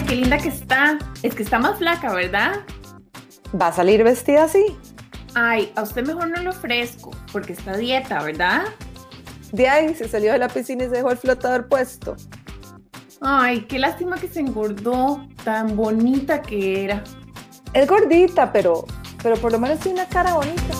Ay, qué linda que está. Es que está más flaca, ¿verdad? ¿Va a salir vestida así? Ay, a usted mejor no lo ofrezco, porque está dieta, ¿verdad? De ahí se salió de la piscina y se dejó el flotador puesto. Ay, qué lástima que se engordó, tan bonita que era. Es gordita, pero, pero por lo menos tiene una cara bonita.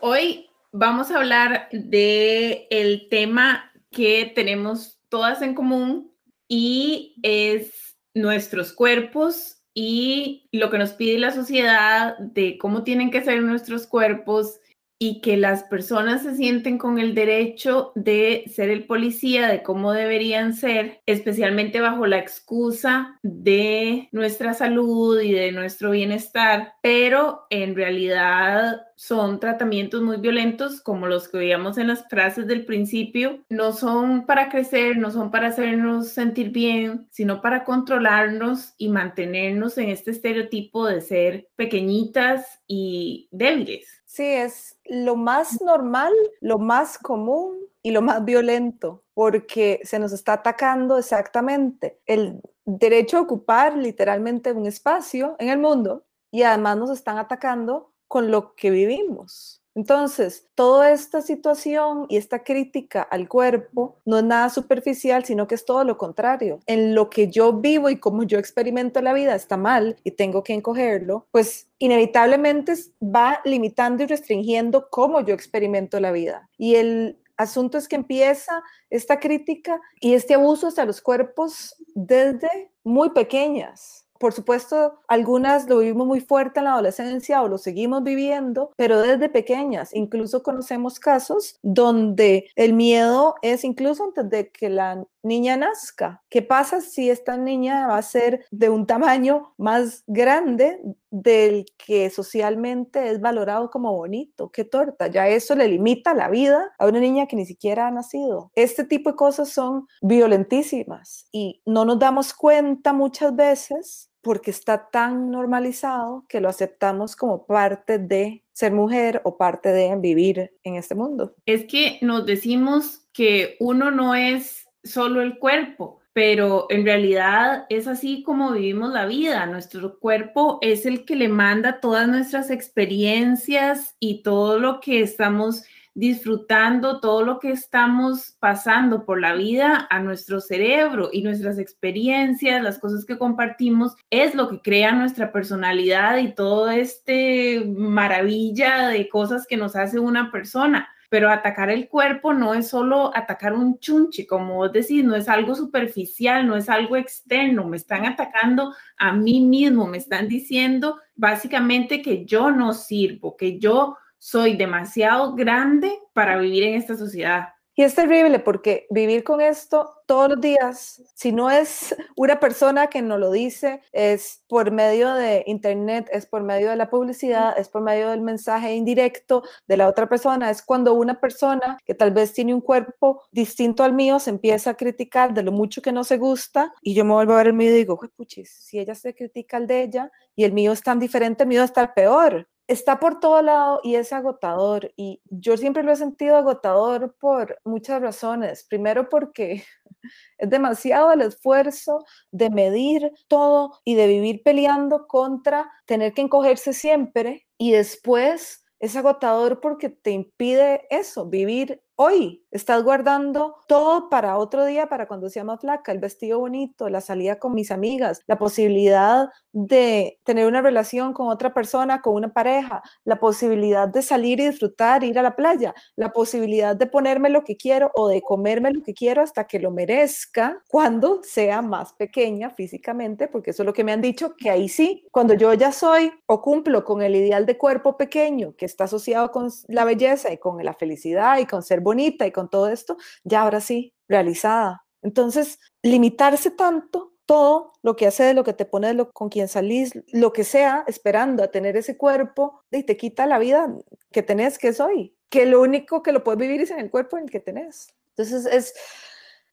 Hoy vamos a hablar de el tema que tenemos todas en común y es nuestros cuerpos y lo que nos pide la sociedad de cómo tienen que ser nuestros cuerpos y que las personas se sienten con el derecho de ser el policía de cómo deberían ser, especialmente bajo la excusa de nuestra salud y de nuestro bienestar, pero en realidad son tratamientos muy violentos como los que veíamos en las frases del principio, no son para crecer, no son para hacernos sentir bien, sino para controlarnos y mantenernos en este estereotipo de ser pequeñitas y débiles. Sí, es lo más normal, lo más común y lo más violento, porque se nos está atacando exactamente el derecho a ocupar literalmente un espacio en el mundo y además nos están atacando con lo que vivimos. Entonces, toda esta situación y esta crítica al cuerpo no es nada superficial, sino que es todo lo contrario. En lo que yo vivo y como yo experimento la vida está mal y tengo que encogerlo, pues inevitablemente va limitando y restringiendo cómo yo experimento la vida. Y el asunto es que empieza esta crítica y este abuso hacia los cuerpos desde muy pequeñas por supuesto, algunas lo vivimos muy fuerte en la adolescencia o lo seguimos viviendo, pero desde pequeñas. Incluso conocemos casos donde el miedo es incluso antes de que la niña nazca. ¿Qué pasa si esta niña va a ser de un tamaño más grande del que socialmente es valorado como bonito? ¿Qué torta? Ya eso le limita la vida a una niña que ni siquiera ha nacido. Este tipo de cosas son violentísimas y no nos damos cuenta muchas veces porque está tan normalizado que lo aceptamos como parte de ser mujer o parte de vivir en este mundo. Es que nos decimos que uno no es solo el cuerpo, pero en realidad es así como vivimos la vida. Nuestro cuerpo es el que le manda todas nuestras experiencias y todo lo que estamos disfrutando todo lo que estamos pasando por la vida a nuestro cerebro y nuestras experiencias, las cosas que compartimos, es lo que crea nuestra personalidad y todo este maravilla de cosas que nos hace una persona. Pero atacar el cuerpo no es solo atacar un chunche, como vos decís, no es algo superficial, no es algo externo, me están atacando a mí mismo, me están diciendo básicamente que yo no sirvo, que yo soy demasiado grande para vivir en esta sociedad. Y es terrible porque vivir con esto todos los días, si no es una persona que nos lo dice, es por medio de internet, es por medio de la publicidad, es por medio del mensaje indirecto de la otra persona, es cuando una persona que tal vez tiene un cuerpo distinto al mío se empieza a criticar de lo mucho que no se gusta y yo me vuelvo a ver el mío y digo, puchis, si ella se critica al de ella y el mío es tan diferente, el mío está peor está por todo lado y es agotador. Y yo siempre lo he sentido agotador por muchas razones. Primero porque es demasiado el esfuerzo de medir todo y de vivir peleando contra tener que encogerse siempre. Y después es agotador porque te impide eso, vivir hoy. Estás guardando todo para otro día, para cuando sea más flaca, el vestido bonito, la salida con mis amigas, la posibilidad de tener una relación con otra persona, con una pareja, la posibilidad de salir y disfrutar, ir a la playa, la posibilidad de ponerme lo que quiero o de comerme lo que quiero hasta que lo merezca cuando sea más pequeña físicamente, porque eso es lo que me han dicho, que ahí sí, cuando yo ya soy o cumplo con el ideal de cuerpo pequeño que está asociado con la belleza y con la felicidad y con ser bonita y con todo esto, ya ahora sí, realizada. Entonces, limitarse tanto, todo lo que hace de lo que te pone, lo, con quien salís, lo que sea, esperando a tener ese cuerpo, y te quita la vida que tenés, que es hoy, que lo único que lo puedes vivir es en el cuerpo en el que tenés. Entonces, es,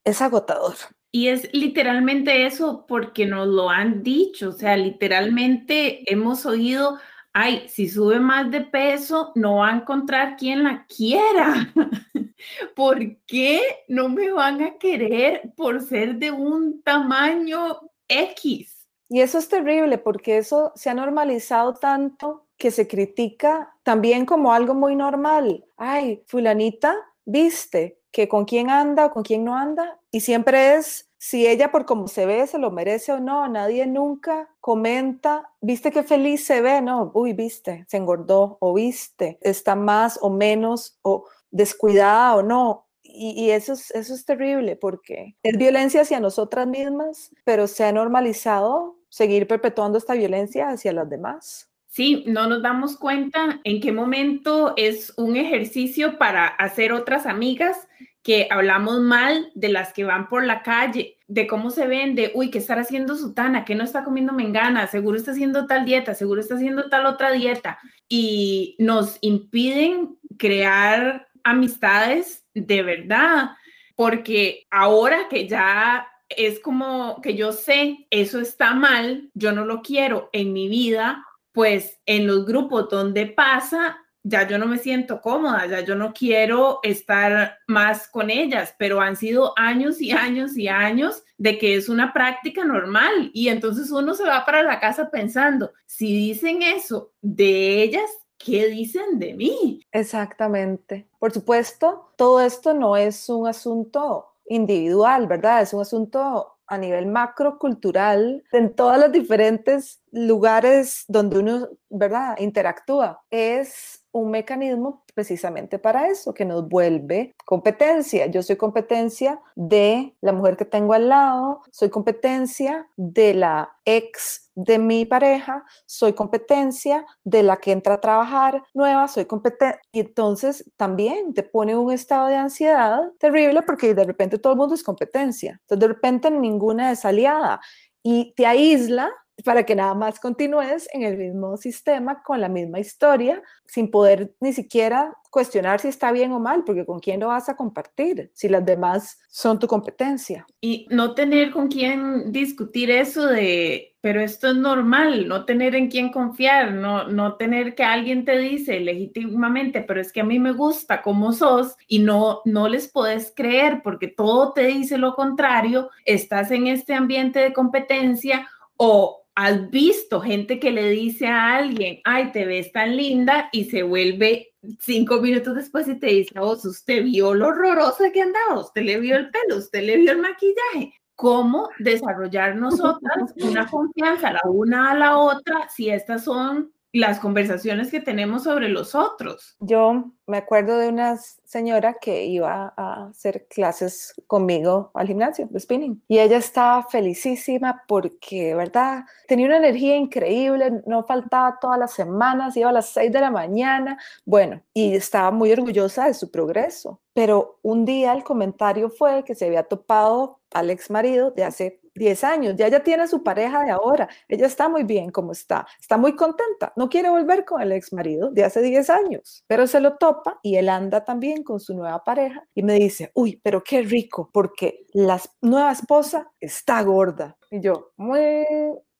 es agotador. Y es literalmente eso porque nos lo han dicho, o sea, literalmente hemos oído ay, si sube más de peso, no va a encontrar quien la quiera. ¿Por qué no me van a querer por ser de un tamaño X? Y eso es terrible porque eso se ha normalizado tanto que se critica también como algo muy normal. Ay, fulanita, viste que con quién anda o con quién no anda. Y siempre es si ella por cómo se ve se lo merece o no. Nadie nunca comenta, viste qué feliz se ve, no, uy, viste, se engordó o viste, está más o menos o descuidada o no. Y, eso, es, eso es terrible porque es violencia hacia nosotras mismas, pero se ha normalizado seguir perpetuando esta violencia hacia las demás. Sí, no nos damos cuenta en qué momento es un ejercicio para hacer otras amigas que hablamos mal de las que van por la calle, de cómo se vende, uy, ¿qué estará haciendo Sutana? ¿Qué no está comiendo Mengana? Seguro está haciendo tal dieta, seguro está haciendo tal otra dieta. Y nos impiden crear amistades de verdad, porque ahora que ya es como que yo sé, eso está mal, yo no lo quiero en mi vida, pues en los grupos donde pasa, ya yo no me siento cómoda, ya yo no quiero estar más con ellas, pero han sido años y años y años de que es una práctica normal y entonces uno se va para la casa pensando, si dicen eso de ellas, ¿qué dicen de mí? Exactamente. Por supuesto, todo esto no es un asunto individual, ¿verdad? Es un asunto a nivel macrocultural en todos los diferentes lugares donde uno, ¿verdad?, interactúa. Es un mecanismo precisamente para eso, que nos vuelve competencia. Yo soy competencia de la mujer que tengo al lado, soy competencia de la ex de mi pareja, soy competencia de la que entra a trabajar nueva, soy competencia. Y entonces también te pone un estado de ansiedad terrible porque de repente todo el mundo es competencia. Entonces de repente ninguna es aliada y te aísla para que nada más continúes en el mismo sistema con la misma historia sin poder ni siquiera cuestionar si está bien o mal, porque con quién lo vas a compartir, si las demás son tu competencia. Y no tener con quién discutir eso de, pero esto es normal, no tener en quién confiar, no, no tener que alguien te dice legítimamente, pero es que a mí me gusta como sos y no, no les puedes creer porque todo te dice lo contrario, estás en este ambiente de competencia o has visto gente que le dice a alguien, ay, te ves tan linda y se vuelve cinco minutos después y te dice, oh, usted vio lo horrorosa que andaba, usted le vio el pelo, usted le vio el maquillaje. ¿Cómo desarrollar nosotras una confianza la una a la otra si estas son las conversaciones que tenemos sobre los otros? Yo me acuerdo de una señora que iba a hacer clases conmigo al gimnasio de spinning y ella estaba felicísima porque, ¿verdad? Tenía una energía increíble, no faltaba todas las semanas, iba a las 6 de la mañana, bueno, y estaba muy orgullosa de su progreso. Pero un día el comentario fue que se había topado al ex marido de hace 10 años, ya ella tiene su pareja de ahora, ella está muy bien como está, está muy contenta, no quiere volver con el ex marido de hace 10 años, pero se lo topa y él anda también con su nueva pareja y me dice, uy, pero qué rico, porque la nueva esposa está gorda. Y yo, muy,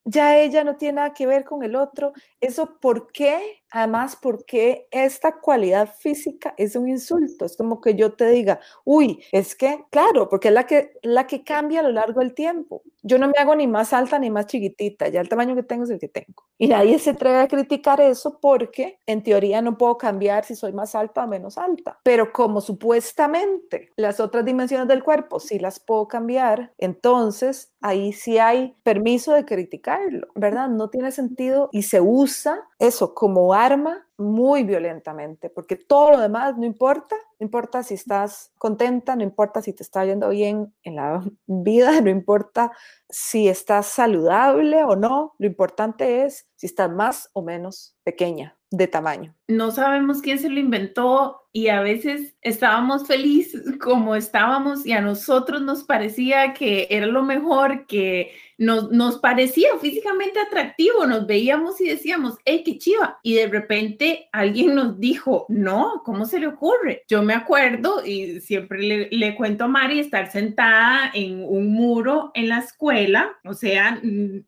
ya ella no tiene nada que ver con el otro. ¿Eso por qué? Además, porque esta cualidad física es un insulto. Es como que yo te diga, uy, es que, claro, porque es la que, la que cambia a lo largo del tiempo. Yo no me hago ni más alta ni más chiquitita, ya el tamaño que tengo es el que tengo. Y nadie se atreve a criticar eso porque en teoría no puedo cambiar si soy más alta o menos alta. Pero como supuestamente las otras dimensiones del cuerpo sí las puedo cambiar, entonces ahí sí hay permiso de criticarlo, ¿verdad? No tiene sentido y se usa eso como arma muy violentamente, porque todo lo demás no importa, no importa si estás contenta, no importa si te está yendo bien en la vida, no importa si estás saludable o no, lo importante es si estás más o menos pequeña de tamaño. No sabemos quién se lo inventó y a veces estábamos felices como estábamos y a nosotros nos parecía que era lo mejor, que nos, nos parecía físicamente atractivo, nos veíamos y decíamos, hey, qué chiva. Y de repente alguien nos dijo, no, ¿cómo se le ocurre? Yo me acuerdo y siempre le, le cuento a Mari estar sentada en un muro en la escuela, o sea,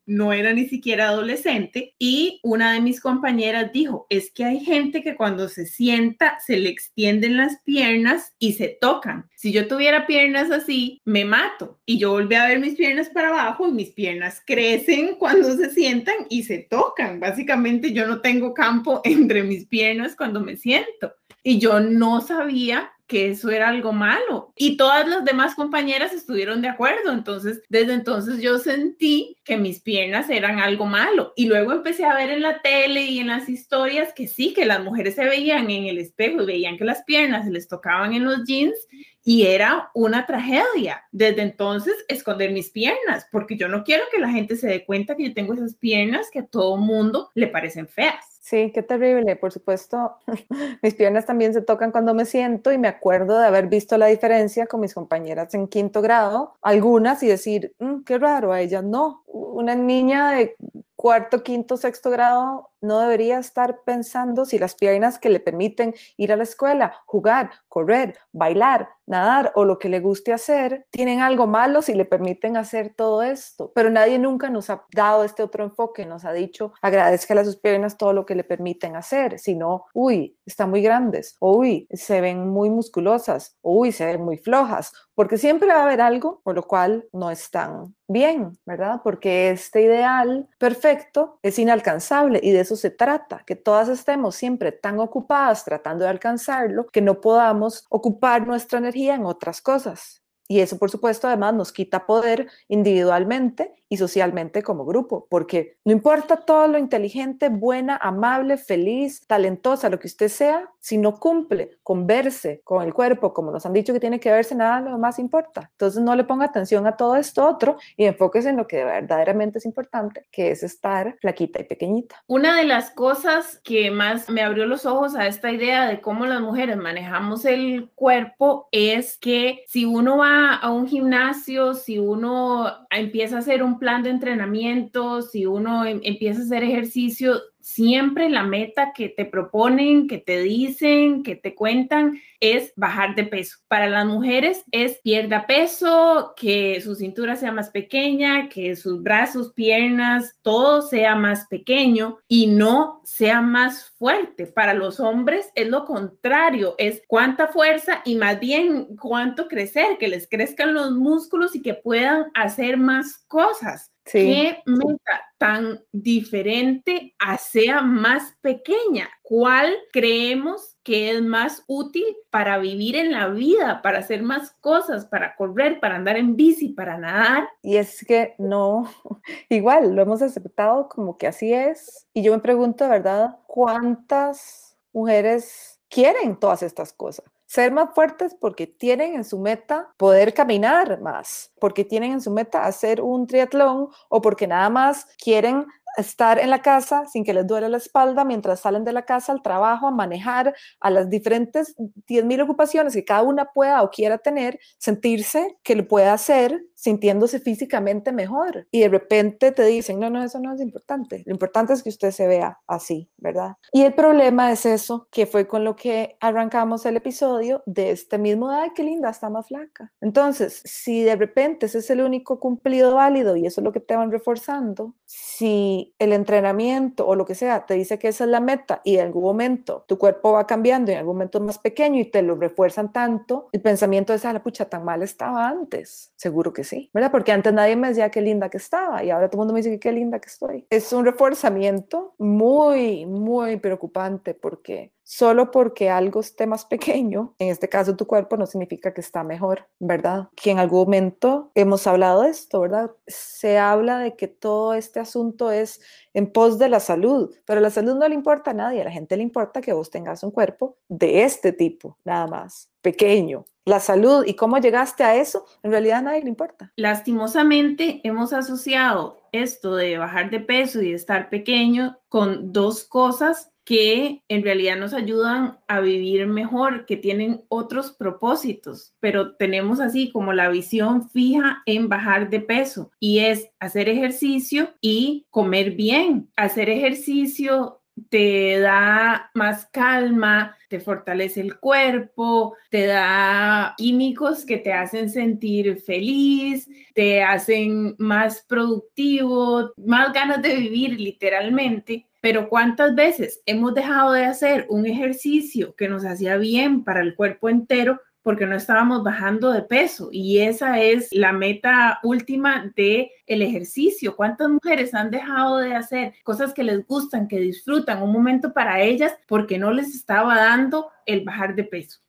no era ni siquiera adolescente, y una de mis compañeras dijo, es que hay gente que cuando se sienta se le extienden las piernas y se tocan. Si yo tuviera piernas así, me mato y yo volví a ver mis piernas para abajo y mis piernas crecen cuando se sientan y se tocan. Básicamente yo no tengo campo entre mis piernas cuando me siento. Y yo no sabía que eso era algo malo. Y todas las demás compañeras estuvieron de acuerdo. Entonces, desde entonces yo sentí que mis piernas eran algo malo. Y luego empecé a ver en la tele y en las historias que sí, que las mujeres se veían en el espejo y veían que las piernas se les tocaban en los jeans y era una tragedia. Desde entonces, esconder mis piernas, porque yo no quiero que la gente se dé cuenta que yo tengo esas piernas que a todo mundo le parecen feas. Sí, qué terrible. Por supuesto, mis piernas también se tocan cuando me siento y me acuerdo de haber visto la diferencia con mis compañeras en quinto grado, algunas, y decir, mm, qué raro, a ellas no. Una niña de cuarto, quinto, sexto grado no debería estar pensando si las piernas que le permiten ir a la escuela, jugar, correr, bailar, nadar o lo que le guste hacer, tienen algo malo si le permiten hacer todo esto. Pero nadie nunca nos ha dado este otro enfoque, nos ha dicho agradezca a sus piernas todo lo que le permiten hacer, sino, uy, están muy grandes, o uy, se ven muy musculosas, o uy, se ven muy flojas, porque siempre va a haber algo por lo cual no están bien, ¿verdad? Porque este ideal perfecto es inalcanzable y de eso se trata, que todas estemos siempre tan ocupadas tratando de alcanzarlo que no podamos ocupar nuestra energía en otras cosas. Y eso, por supuesto, además nos quita poder individualmente y socialmente como grupo, porque no importa todo lo inteligente, buena, amable, feliz, talentosa, lo que usted sea, si no cumple con verse, con el cuerpo, como nos han dicho que tiene que verse, nada lo importa. Entonces no le ponga atención a todo esto otro y enfóquese en lo que verdaderamente es importante, que es estar flaquita y pequeñita. Una de las cosas que más me abrió los ojos a esta idea de cómo las mujeres manejamos el cuerpo es que si uno va a un gimnasio, si uno empieza a hacer un plan de entrenamiento, si uno em, empieza a hacer ejercicio, siempre la meta que te proponen, que te dicen, que te cuentan es bajar de peso. Para las mujeres es pierda peso, que su cintura sea más pequeña, que sus brazos, piernas, todo sea más pequeño y no sea más fuerte. Para los hombres es lo contrario, es cuánta fuerza y más bien cuánto crecer, que les crezcan los músculos y que puedan hacer más cosas. ¿Qué meta tan diferente a sea más pequeña? ¿Cuál creemos que es más útil para vivir en la vida, para hacer más cosas, para correr, para andar en bici, para nadar? Y es que no, igual lo hemos aceptado como que así es. Y yo me pregunto, de verdad, ¿cuántas mujeres quieren todas estas cosas? Ser más fuertes porque tienen en su meta poder caminar más, porque tienen en su meta hacer un triatlón o porque nada más quieren estar en la casa sin que les duele la espalda mientras salen de la casa al trabajo, a manejar a las diferentes 10.000 ocupaciones que cada una pueda o quiera tener, sentirse que lo puede hacer sintiéndose físicamente mejor. Y de repente te dicen, no, no, eso no es importante. Lo importante es que usted se vea así, ¿verdad? Y el problema es eso, que fue con lo que arrancamos el episodio de este mismo, ay, qué linda, está más flaca. Entonces, si de repente ese es el único cumplido válido y eso es lo que te van reforzando, si el entrenamiento o lo que sea te dice que esa es la meta y en algún momento tu cuerpo va cambiando y en algún momento es más pequeño y te lo refuerzan tanto, el pensamiento es, a la pucha, tan mal estaba antes. Seguro que sí, ¿verdad? Porque antes nadie me decía qué linda que estaba y ahora todo el mundo me dice qué linda que estoy. Es un reforzamiento muy, muy preocupante porque solo porque algo esté más pequeño, en este caso tu cuerpo, no significa que está mejor, ¿verdad? Que en algún momento hemos hablado de esto, ¿verdad? Se habla de que todo este asunto es en pos de la salud, pero la salud no le importa a nadie, a la gente le importa que vos tengas un cuerpo de este tipo, nada más, pequeño. La salud y cómo llegaste a eso, en realidad a nadie le importa. Lastimosamente hemos asociado esto de bajar de peso y de estar pequeño con dos cosas que en realidad nos ayudan a vivir mejor, que tienen otros propósitos, pero tenemos así como la visión fija en bajar de peso y es hacer ejercicio y comer bien. Hacer ejercicio te da más calma, te fortalece el cuerpo, te da químicos que te hacen sentir feliz, te hacen más productivo, más ganas de vivir literalmente pero ¿cuántas veces hemos dejado de hacer un ejercicio que nos hacía bien para el cuerpo entero porque no estábamos bajando de peso y esa es la meta última de el ejercicio. ¿Cuántas mujeres han dejado de hacer cosas que les gustan, que disfrutan, un momento para ellas porque no les estaba dando el bajar de peso?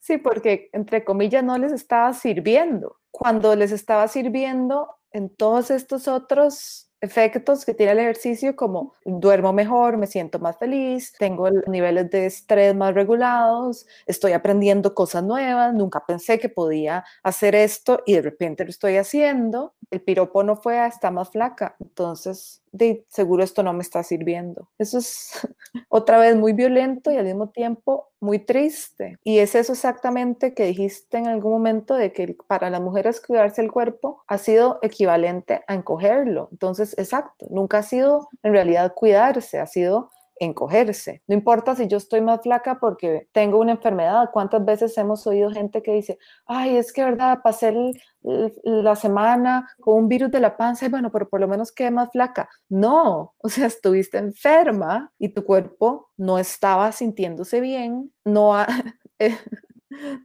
Sí, porque entre comillas no les estaba sirviendo. Cuando les estaba sirviendo en todos estos otros efectos que tiene el ejercicio como duermo mejor, me siento más feliz, tengo niveles de estrés más regulados, estoy aprendiendo cosas nuevas, nunca pensé que podía hacer esto y de repente lo estoy haciendo. El piropo no fue a estar más flaca, entonces de seguro esto no me está sirviendo. Eso es otra vez muy violento y al mismo tiempo muy triste. Y es eso exactamente que dijiste en algún momento de que para las mujeres cuidarse el cuerpo ha sido equivalente a encogerlo. Entonces, exacto, nunca ha sido en realidad cuidarse, ha sido encogerse. No importa si yo estoy más flaca porque tengo una enfermedad. ¿Cuántas veces hemos oído gente que dice, ay, es que verdad, pasé la semana con un virus de la panza y bueno, pero por lo menos quedé más flaca? No, o sea, estuviste enferma y tu cuerpo no estaba sintiéndose bien, no, eh,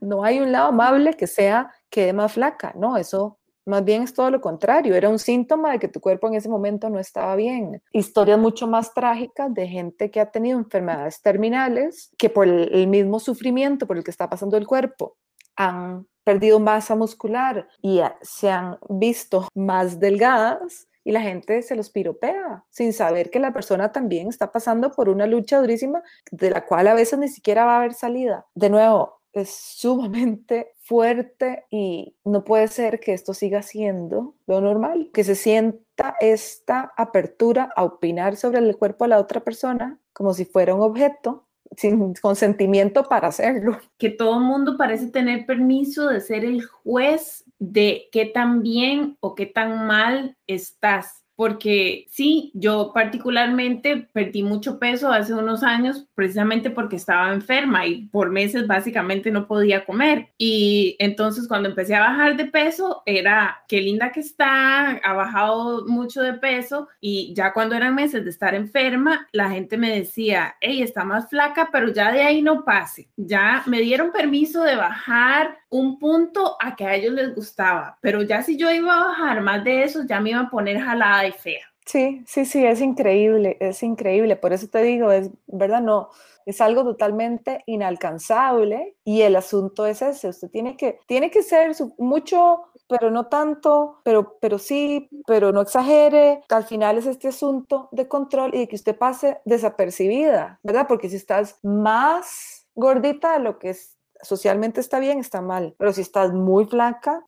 no hay un lado amable que sea quede más flaca, no, eso más bien es todo lo contrario, era un síntoma de que tu cuerpo en ese momento no estaba bien. Historias mucho más trágicas de gente que ha tenido enfermedades terminales, que por el mismo sufrimiento por el que está pasando el cuerpo, han perdido masa muscular y se han visto más delgadas y la gente se los piropea sin saber que la persona también está pasando por una lucha durísima de la cual a veces ni siquiera va a haber salida. De nuevo, es sumamente fuerte y no puede ser que esto siga siendo lo normal, que se sienta esta apertura a opinar sobre el cuerpo de la otra persona como si fuera un objeto sin consentimiento para hacerlo. Que todo mundo parece tener permiso de ser el juez de qué tan bien o qué tan mal estás porque sí, yo particularmente perdí mucho peso hace unos años precisamente porque estaba enferma y por meses básicamente no podía comer. Y entonces cuando empecé a bajar de peso era, qué linda que está, ha bajado mucho de peso y ya cuando eran meses de estar enferma, la gente me decía, hey, está más flaca, pero ya de ahí no pase. Ya me dieron permiso de bajar un punto a que a ellos les gustaba, pero ya si yo iba a bajar más de eso, ya me iba a poner jalada y fea. Sí, sí, sí, es increíble, es increíble. Por eso te digo, es verdad, no, es algo totalmente inalcanzable y el asunto es ese. Usted tiene que, tiene que ser mucho, pero no tanto, pero, pero sí, pero no exagere. Al final es este asunto de control y de que usted pase desapercibida, ¿verdad? Porque si estás más gordita de lo que es socialmente está bien, está mal. Pero si estás muy flaca,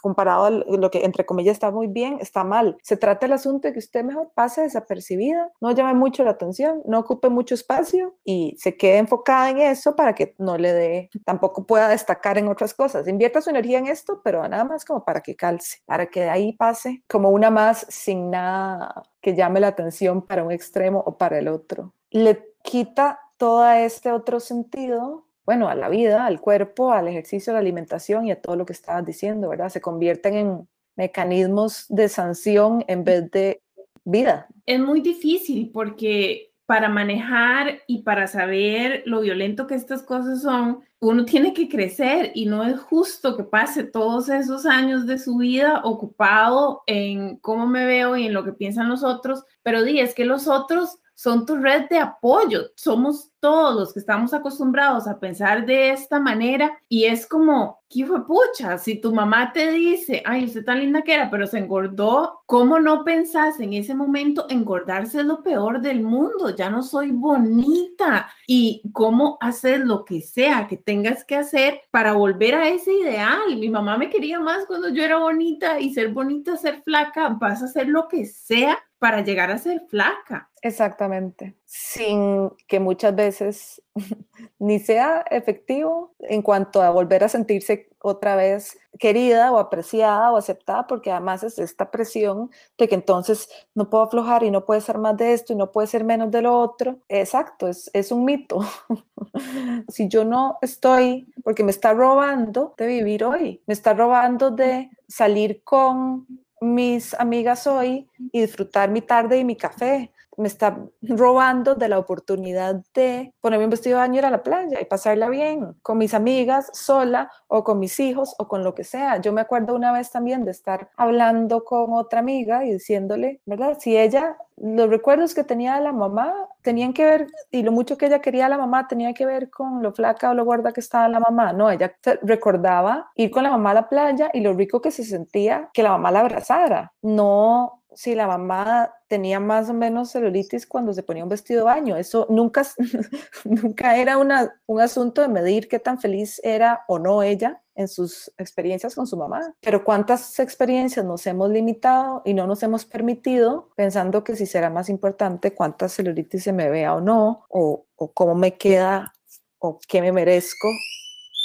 comparado a lo que entre comillas está muy bien, está mal. Se trata el asunto de que usted mejor pase desapercibida, no llame mucho la atención, no ocupe mucho espacio y se quede enfocada en eso para que no le dé, tampoco pueda destacar en otras cosas. Invierta su energía en esto, pero nada más como para que calce, para que de ahí pase como una más sin nada que llame la atención para un extremo o para el otro. Le quita todo este otro sentido bueno, a la vida, al cuerpo, al ejercicio, a la alimentación y a todo lo que estabas diciendo, ¿verdad? Se convierten en mecanismos de sanción en vez de vida. Es muy difícil porque para manejar y para saber lo violento que estas cosas son, uno tiene que crecer y no es justo que pase todos esos años de su vida ocupado en cómo me veo y en lo que piensan los otros, pero di, es que los otros son tu red de apoyo. Somos todos los que estamos acostumbrados a pensar de esta manera y es como, ¿qué fue pucha? Si tu mamá te dice, ay, usted tan linda que era, pero se engordó, ¿cómo no pensás en ese momento engordarse es lo peor del mundo? Ya no soy bonita. Y cómo hacer lo que sea que tengas que hacer para volver a ese ideal. Mi mamá me quería más cuando yo era bonita y ser bonita, ser flaca, vas a hacer lo que sea para llegar a ser flaca. Exactamente, sin que muchas veces ni sea efectivo en cuanto a volver a sentirse otra vez querida o apreciada o aceptada, porque además es esta presión de que entonces no puedo aflojar y no puede ser más de esto y no puede ser menos de lo otro. Exacto, es, es un mito. si yo no estoy, porque me está robando de vivir hoy, me está robando de salir con mis amigas hoy y disfrutar mi tarde y mi café me está robando de la oportunidad de ponerme un vestido de baño ir a la playa y pasarla bien con mis amigas, sola o con mis hijos o con lo que sea. Yo me acuerdo una vez también de estar hablando con otra amiga y diciéndole, ¿verdad? Si ella, los recuerdos que tenía de la mamá tenían que ver, y lo mucho que ella quería a la mamá tenía que ver con lo flaca o lo gorda que estaba la mamá. No, ella recordaba ir con la mamá a la playa y lo rico que se sentía que la mamá la abrazara. No si la mamá tenía más o menos celulitis cuando se ponía un vestido de baño. Eso nunca, nunca era una, un asunto de medir qué tan feliz era o no ella en sus experiencias con su mamá. Pero cuántas experiencias nos hemos limitado y no nos hemos permitido pensando que si será más importante cuánta celulitis se me vea o no, o, o cómo me queda o qué me merezco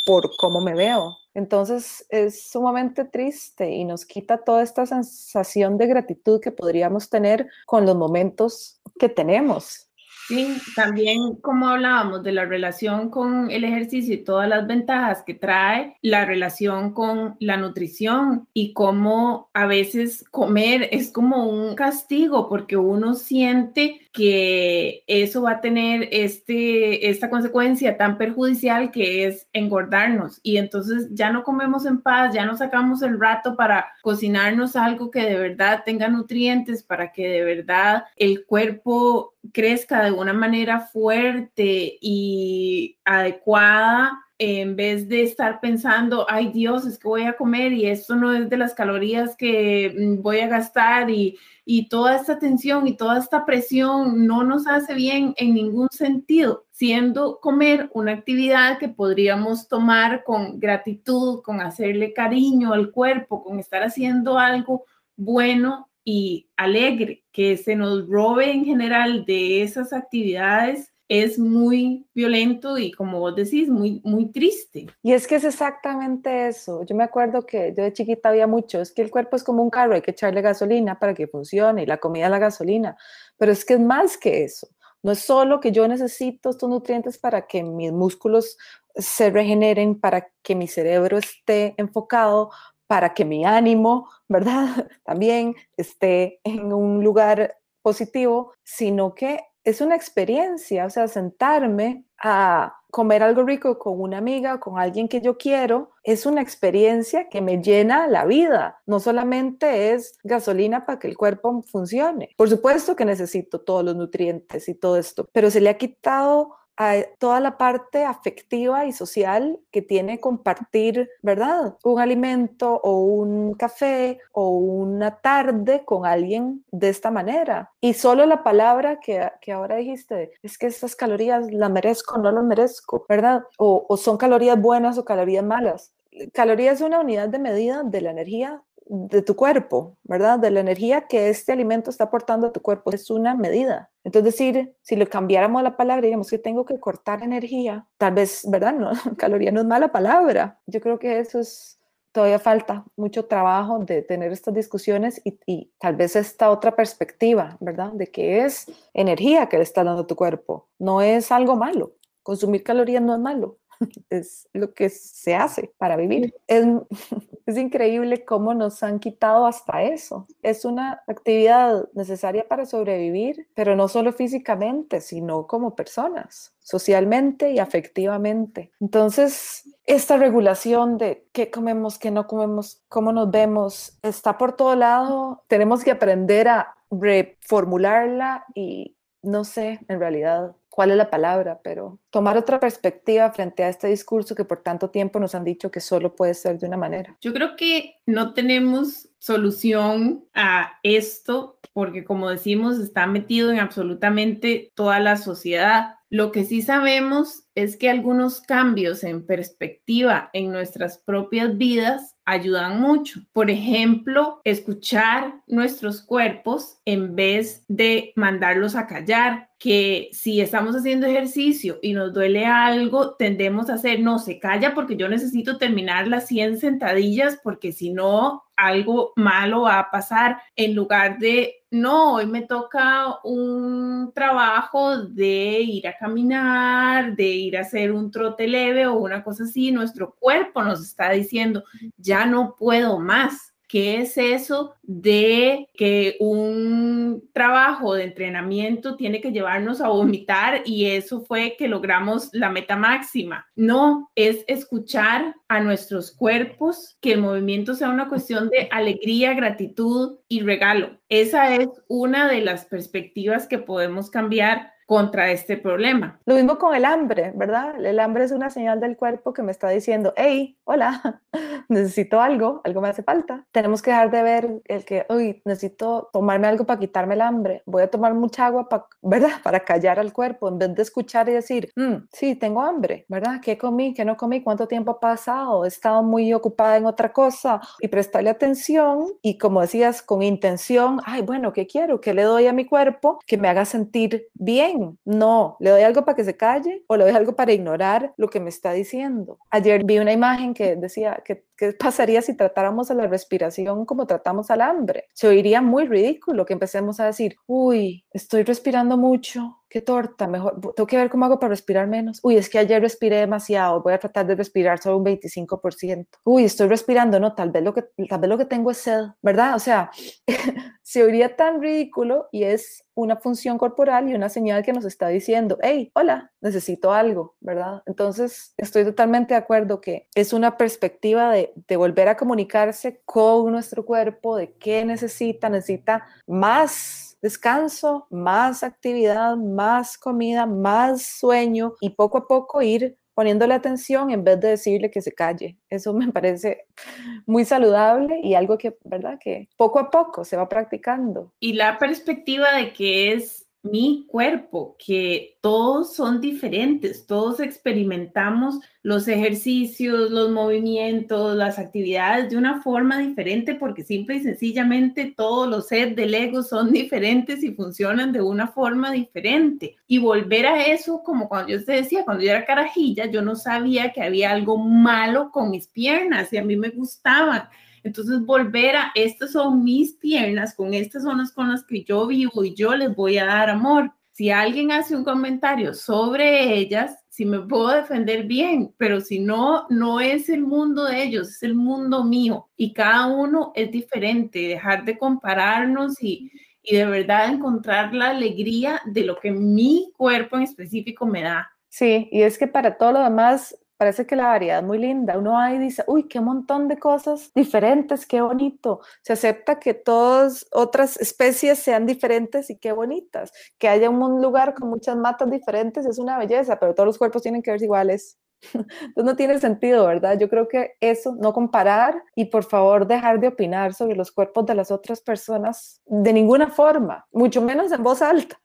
por cómo me veo. Entonces es sumamente triste y nos quita toda esta sensación de gratitud que podríamos tener con los momentos que tenemos. Sí, también como hablábamos de la relación con el ejercicio y todas las ventajas que trae, la relación con la nutrición y cómo a veces comer es como un castigo porque uno siente que eso va a tener este, esta consecuencia tan perjudicial que es engordarnos. Y entonces ya no comemos en paz, ya no sacamos el rato para cocinarnos algo que de verdad tenga nutrientes, para que de verdad el cuerpo crezca de una manera fuerte y adecuada en vez de estar pensando, ay Dios, es que voy a comer y esto no es de las calorías que mm, voy a gastar y, y toda esta tensión y toda esta presión no nos hace bien en ningún sentido, siendo comer una actividad que podríamos tomar con gratitud, con hacerle cariño al cuerpo, con estar haciendo algo bueno y alegre, que se nos robe en general de esas actividades es muy violento y como vos decís, muy, muy triste. Y es que es exactamente eso. Yo me acuerdo que yo de chiquita había mucho, es que el cuerpo es como un carro, hay que echarle gasolina para que funcione y la comida la gasolina, pero es que es más que eso. No es solo que yo necesito estos nutrientes para que mis músculos se regeneren, para que mi cerebro esté enfocado, para que mi ánimo, ¿verdad? También esté en un lugar positivo, sino que es una experiencia, o sea, sentarme a comer algo rico con una amiga, con alguien que yo quiero, es una experiencia que me llena la vida. No solamente es gasolina para que el cuerpo funcione. Por supuesto que necesito todos los nutrientes y todo esto, pero se le ha quitado a toda la parte afectiva y social que tiene compartir, ¿verdad? Un alimento o un café o una tarde con alguien de esta manera. Y solo la palabra que, que ahora dijiste, es que estas calorías las merezco, no las merezco, ¿verdad? O, o son calorías buenas o calorías malas. Calorías es una unidad de medida de la energía de tu cuerpo, ¿verdad? De la energía que este alimento está aportando a tu cuerpo. Es una medida. Entonces, decir, si lo cambiáramos la palabra, digamos que tengo que cortar energía, tal vez, ¿verdad? No, caloría no es mala palabra. Yo creo que eso es, todavía falta mucho trabajo de tener estas discusiones y, y, tal vez esta otra perspectiva, ¿verdad? De que es energía que le está dando a tu cuerpo, no es algo malo. Consumir calorías no es malo, es lo que se hace para vivir. Es, es, increíble cómo nos han quitado hasta eso. Es una actividad necesaria para sobrevivir, pero no solo físicamente, sino como personas, socialmente y afectivamente. Entonces, esta regulación de qué comemos, qué no comemos, cómo nos vemos, está por todo lado. Tenemos que aprender a reformularla y no sé, en realidad, cuál es la palabra, pero tomar otra perspectiva frente a este discurso que por tanto tiempo nos han dicho que solo puede ser de una manera. Yo creo que no tenemos solución a esto porque como decimos está metido en absolutamente toda la sociedad. Lo que sí sabemos es que algunos cambios en perspectiva en nuestras propias vidas ayudan mucho. Por ejemplo, escuchar nuestros cuerpos en vez de mandarlos a callar, que si estamos haciendo ejercicio y nos duele algo, tendemos a hacer, no, se calla porque yo necesito terminar las 100 sentadillas porque si no, algo malo va a pasar en lugar de, no, hoy me toca un trabajo de ir a caminar, de ir a hacer un trote leve o una cosa así, nuestro cuerpo nos está diciendo, ya no puedo más qué es eso de que un trabajo de entrenamiento tiene que llevarnos a vomitar y eso fue que logramos la meta máxima. No, es escuchar a nuestros cuerpos, que el movimiento sea una cuestión de alegría, gratitud y regalo. Esa es una de las perspectivas que podemos cambiar contra este problema. Lo mismo con el hambre, ¿verdad? El hambre es una señal del cuerpo que me está diciendo, hey, hola, necesito algo, algo me hace falta. Tenemos que dejar de ver el que, uy, necesito tomarme algo para quitarme el hambre, voy a tomar mucha agua, para, ¿verdad? Para callar al cuerpo, en vez de escuchar y decir, mm, sí, tengo hambre, ¿verdad? ¿Qué comí? ¿Qué no comí? ¿Cuánto tiempo ha pasado? He estado muy ocupada en otra cosa y prestarle atención y como decías, con intención, ay, bueno, ¿qué quiero? ¿Qué le doy a mi cuerpo que me haga sentir bien? No, le doy algo para que se calle o le doy algo para ignorar lo que me está diciendo. Ayer vi una imagen que decía que ¿Qué pasaría si tratáramos a la respiración como tratamos al hambre? Se oiría muy ridículo que empecemos a decir, uy, estoy respirando mucho, qué torta, mejor, tengo que ver cómo hago para respirar menos. Uy, es que ayer respiré demasiado, voy a tratar de respirar solo un 25%. Uy, estoy respirando, no, tal vez lo que, tal vez lo que tengo es sed, ¿verdad? O sea, se oiría tan ridículo y es una función corporal y una señal que nos está diciendo, hey, hola, necesito algo, ¿verdad? Entonces, estoy totalmente de acuerdo que es una perspectiva de de, volver a comunicarse con nuestro cuerpo, de qué necesita, necesita más descanso, más actividad, más comida, más sueño y poco a poco ir poniéndole atención en vez de decirle que se calle. Eso me parece muy saludable y algo que, ¿verdad? Que poco a poco se va practicando. Y la perspectiva de que es mi cuerpo, que todos son diferentes, todos experimentamos los ejercicios, los movimientos, las actividades de una forma diferente porque simple y sencillamente todos los sets del ego son diferentes y funcionan de una forma diferente. Y volver a eso, como cuando yo te decía, cuando yo era carajilla, yo no sabía que había algo malo con mis piernas y a mí me gustaban entonces, volver a, estas son mis piernas, con estas son las con las que yo vivo y yo les voy a dar amor. Si alguien hace un comentario sobre ellas, si me puedo defender bien, pero si no, no es el mundo de ellos, es el mundo mío y cada uno es diferente, dejar de compararnos y, y de verdad encontrar la alegría de lo que mi cuerpo en específico me da. Sí, y es que para todo lo demás parece que la variedad es muy linda. Uno ahí dice, uy, qué montón de cosas diferentes, qué bonito. Se acepta que todas otras especies sean diferentes y qué bonitas. Que haya un lugar con muchas matas diferentes es una belleza, pero todos los cuerpos tienen que verse iguales. Entonces no tiene sentido, ¿verdad? Yo creo que eso, no comparar y por favor dejar de opinar sobre los cuerpos de las otras personas de ninguna forma, mucho menos en voz alta,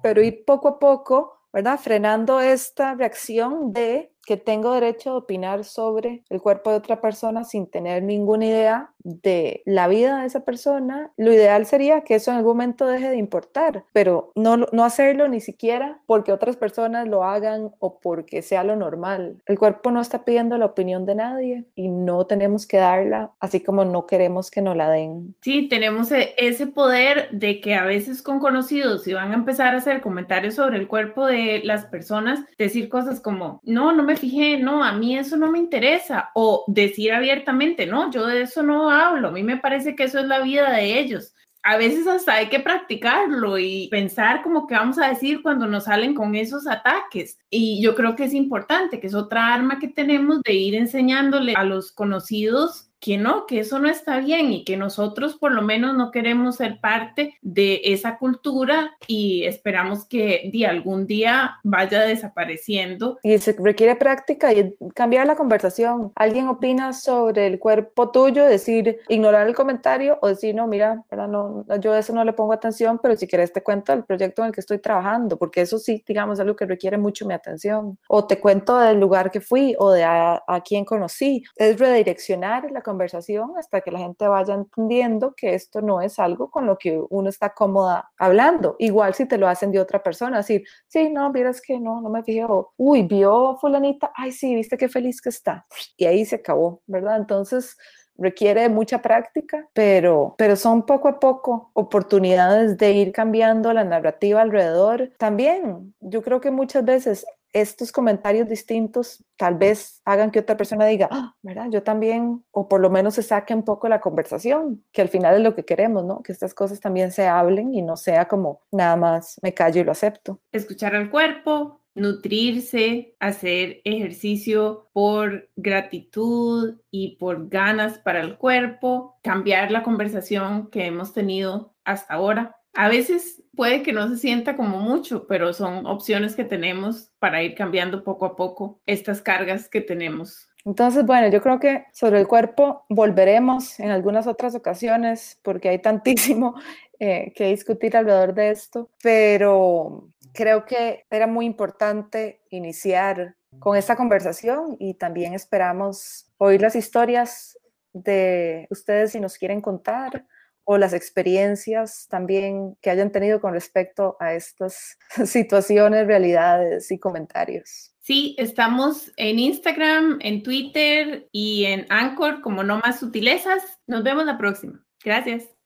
pero ir poco a poco, ¿verdad? Frenando esta reacción de que tengo derecho de opinar sobre el cuerpo de otra persona sin tener ninguna idea de la vida de esa persona, lo ideal sería que eso en algún momento deje de importar, pero no, no hacerlo ni siquiera porque otras personas lo hagan o porque sea lo normal. El cuerpo no está pidiendo la opinión de nadie y no tenemos que darla, así como no queremos que nos la den. Sí, tenemos e, ese poder de que a veces con conocidos, si van a empezar a hacer comentarios sobre el cuerpo de las personas, decir cosas como, no, no fijé, no, a mí eso no me interesa, o decir abiertamente, no, yo de eso no hablo, a mí me parece que eso es la vida de ellos. A veces hasta hay que practicarlo y pensar como que vamos a decir cuando nos salen con esos ataques. Y yo creo que es importante, que es otra arma que tenemos de ir enseñándole a los conocidos que no, que eso no está bien y que nosotros por lo menos no queremos ser parte de esa cultura y esperamos que de algún día vaya desapareciendo. Y se requiere práctica y cambiar la conversación. Alguien opina sobre el cuerpo tuyo, decir, ignorar el comentario o decir, no, mira, no, yo eso no le pongo atención, pero si quieres te cuento del proyecto en el que estoy trabajando, porque eso sí, digamos, es algo que requiere mucho mi atención. O te cuento del lugar que fui o de a, a quién conocí. Es redireccionar la conversación hasta que la gente vaya entendiendo que esto no es algo con lo que uno está cómoda hablando. Igual si te lo hacen de otra persona, decir, sí, no, miras que no, no me fijé, uy, vio fulanita, ay, sí, viste qué feliz que está. Y ahí se acabó, ¿verdad? Entonces, requiere mucha práctica, pero, pero son poco a poco oportunidades de ir cambiando la narrativa alrededor. También, yo creo que muchas veces estos comentarios distintos tal vez hagan que otra persona diga, ah, ¿verdad? Yo también, o por lo menos se saque un poco la conversación, que al final es lo que queremos, ¿no? Que estas cosas también se hablen y no sea como nada más me callo y lo acepto. Escuchar al cuerpo, nutrirse, hacer ejercicio por gratitud y por ganas para el cuerpo, cambiar la conversación que hemos tenido hasta ahora. A veces puede que no se sienta como mucho, pero son opciones que tenemos para ir cambiando poco a poco estas cargas que tenemos. Entonces, bueno, yo creo que sobre el cuerpo volveremos en algunas otras ocasiones porque hay tantísimo eh, que discutir alrededor de esto, pero creo que era muy importante iniciar con esta conversación y también esperamos oír las historias de ustedes si nos quieren contar o las experiencias también que hayan tenido con respecto a estas situaciones, realidades y comentarios. Sí, estamos en Instagram, en Twitter y en Anchor como No Más Sutilezas. Nos vemos la próxima. Gracias.